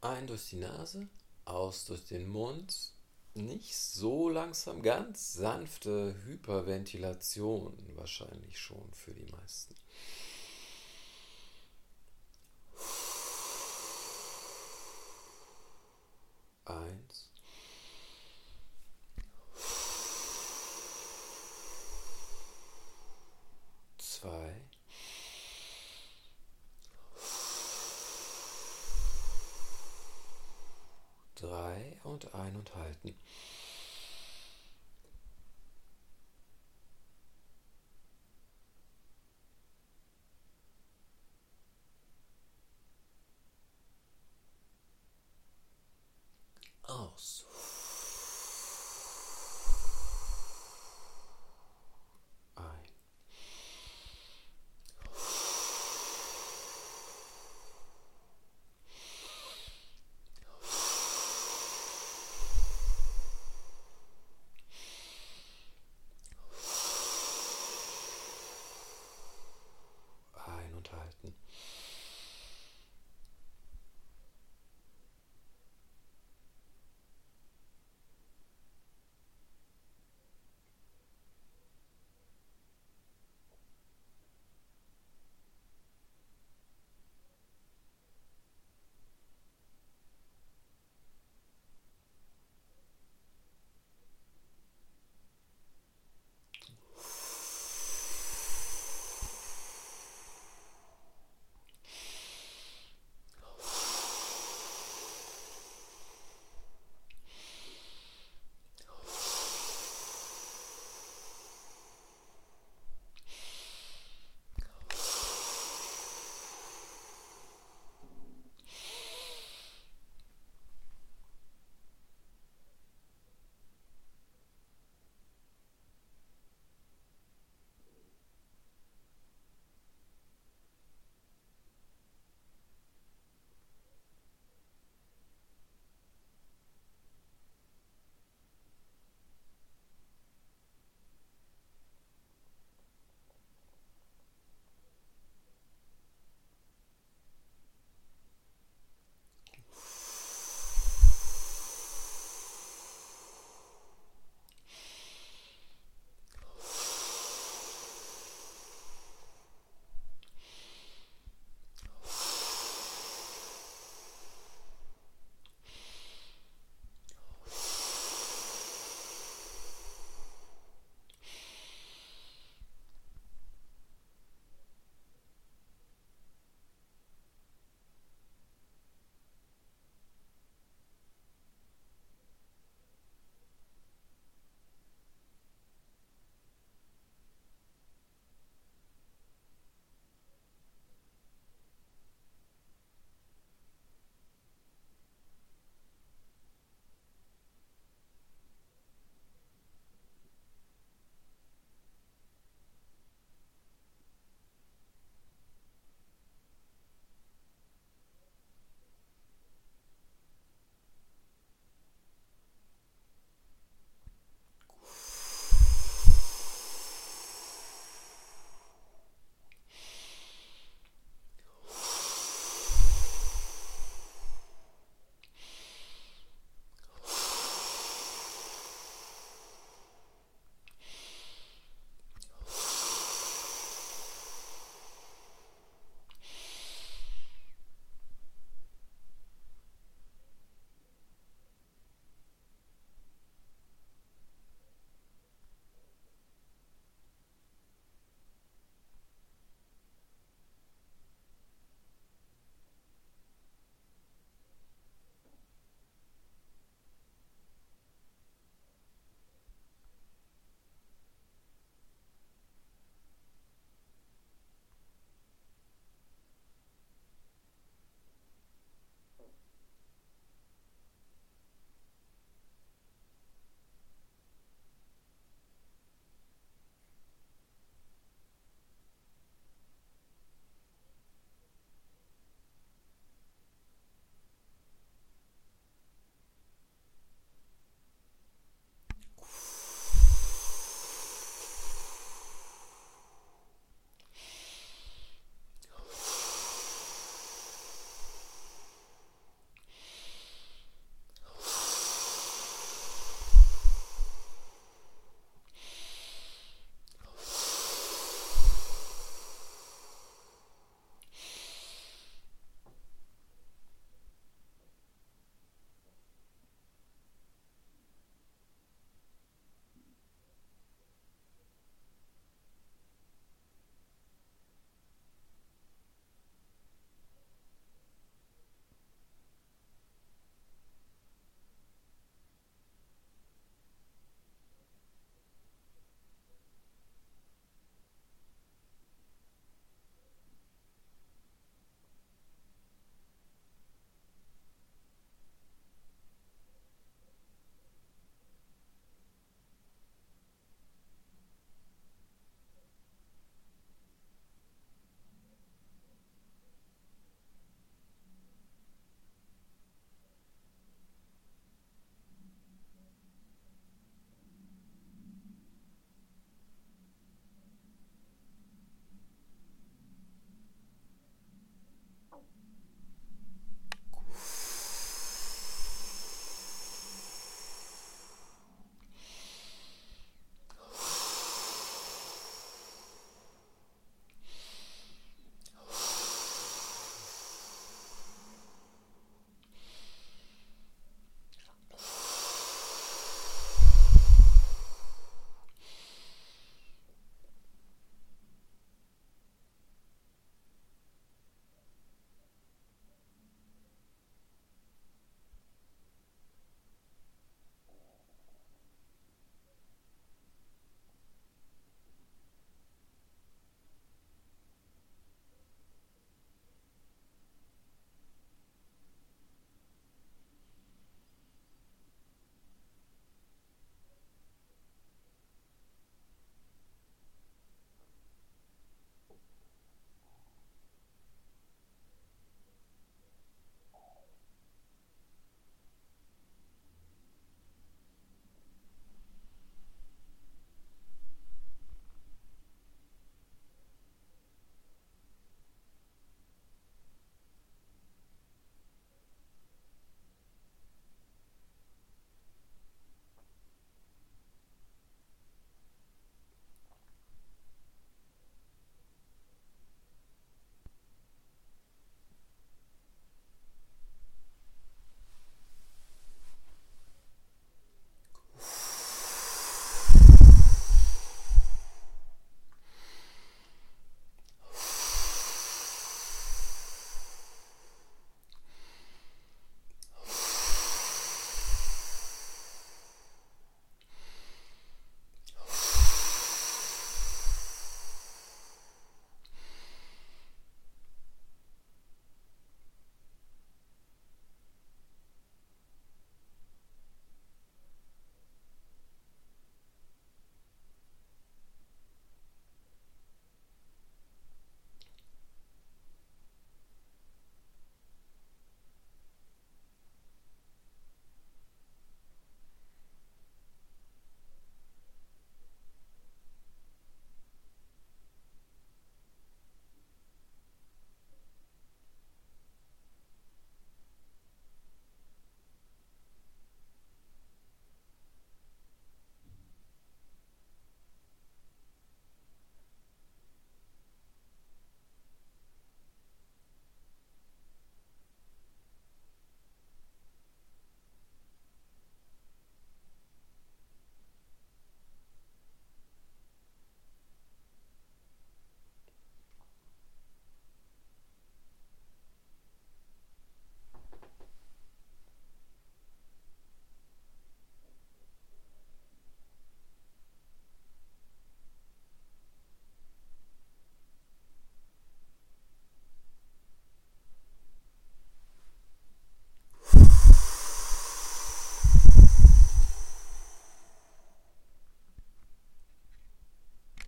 Ein durch die Nase, aus durch den Mund. Nicht so langsam, ganz sanfte Hyperventilation wahrscheinlich schon für die meisten. Eins. Zwei. Drei und ein und halten. Aus.